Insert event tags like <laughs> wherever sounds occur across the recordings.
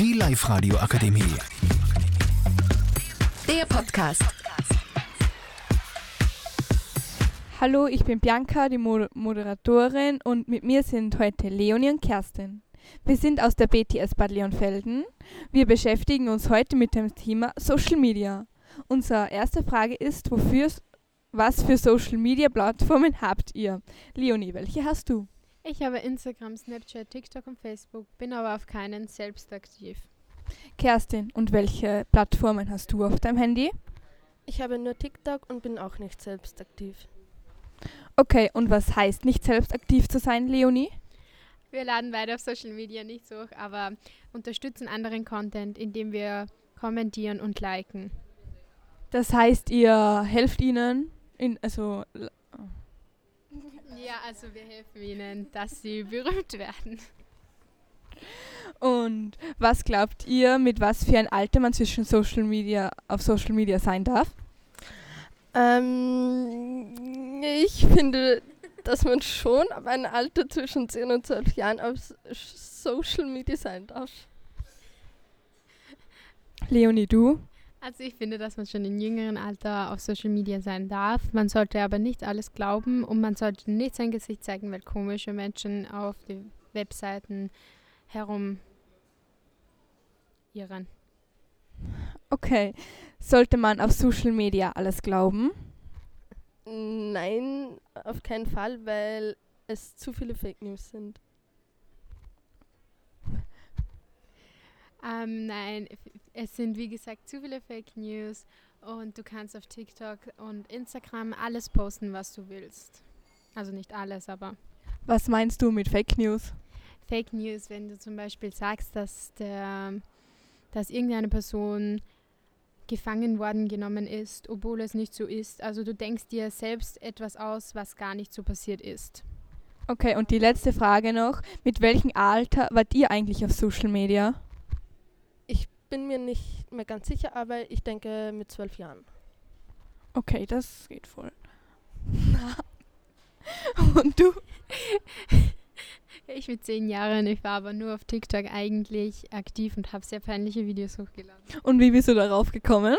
Die Live-Radio Akademie. Der Podcast. Hallo, ich bin Bianca, die Mo Moderatorin und mit mir sind heute Leonie und Kerstin. Wir sind aus der BTS Bad Leonfelden. Wir beschäftigen uns heute mit dem Thema Social Media. Unsere erste Frage ist, wofür, was für Social Media Plattformen habt ihr? Leonie, welche hast du? Ich habe Instagram, Snapchat, TikTok und Facebook, bin aber auf keinen selbst aktiv. Kerstin, und welche Plattformen hast du auf deinem Handy? Ich habe nur TikTok und bin auch nicht selbst aktiv. Okay, und was heißt nicht selbst aktiv zu sein, Leonie? Wir laden beide auf Social Media nicht so hoch, aber unterstützen anderen Content, indem wir kommentieren und liken. Das heißt, ihr helft ihnen, in, also Ja, also wir helfen ihnen, dass sie berühmt werden. Und was glaubt ihr, mit was für ein Alter man zwischen Social Media auf Social Media sein darf? Ähm, ich finde, dass man schon ab einem Alter zwischen 10 und 12 Jahren auf Social Media sein darf. Leonie, du? Also ich finde, dass man schon im jüngeren Alter auf Social Media sein darf. Man sollte aber nicht alles glauben und man sollte nicht sein Gesicht zeigen, weil komische Menschen auf den Webseiten herum irren. Okay. Sollte man auf Social Media alles glauben? Nein, auf keinen Fall, weil es zu viele Fake News sind. Ähm, nein, es sind wie gesagt zu viele Fake News und du kannst auf TikTok und Instagram alles posten, was du willst. Also nicht alles, aber Was meinst du mit Fake News? Fake News, wenn du zum Beispiel sagst, dass, der, dass irgendeine Person gefangen worden genommen ist, obwohl es nicht so ist. Also du denkst dir selbst etwas aus, was gar nicht so passiert ist. Okay, und die letzte Frage noch. Mit welchem Alter wart ihr eigentlich auf Social Media? Ich bin mir nicht mehr ganz sicher, aber ich denke mit 12 Jahren. Okay, das geht voll. <laughs> und du? Ich mit zehn Jahren, ich war aber nur auf TikTok eigentlich aktiv und habe sehr peinliche Videos hochgeladen. Und wie bist du darauf gekommen?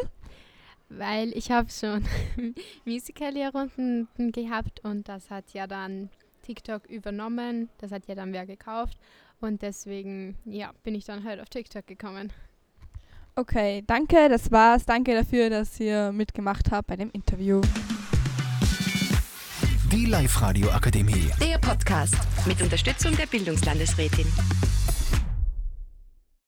Weil ich habe schon <laughs> Musical.ly-Runden gehabt und das hat ja dann TikTok übernommen. Das hat ja dann wer gekauft. Und deswegen, ja, bin ich dann halt auf TikTok gekommen. Okay, danke, das war's. Danke dafür, dass ihr mitgemacht habt bei dem Interview. Die Live-Radio Akademie. Der Podcast mit Unterstützung der Bildungslandesrätin.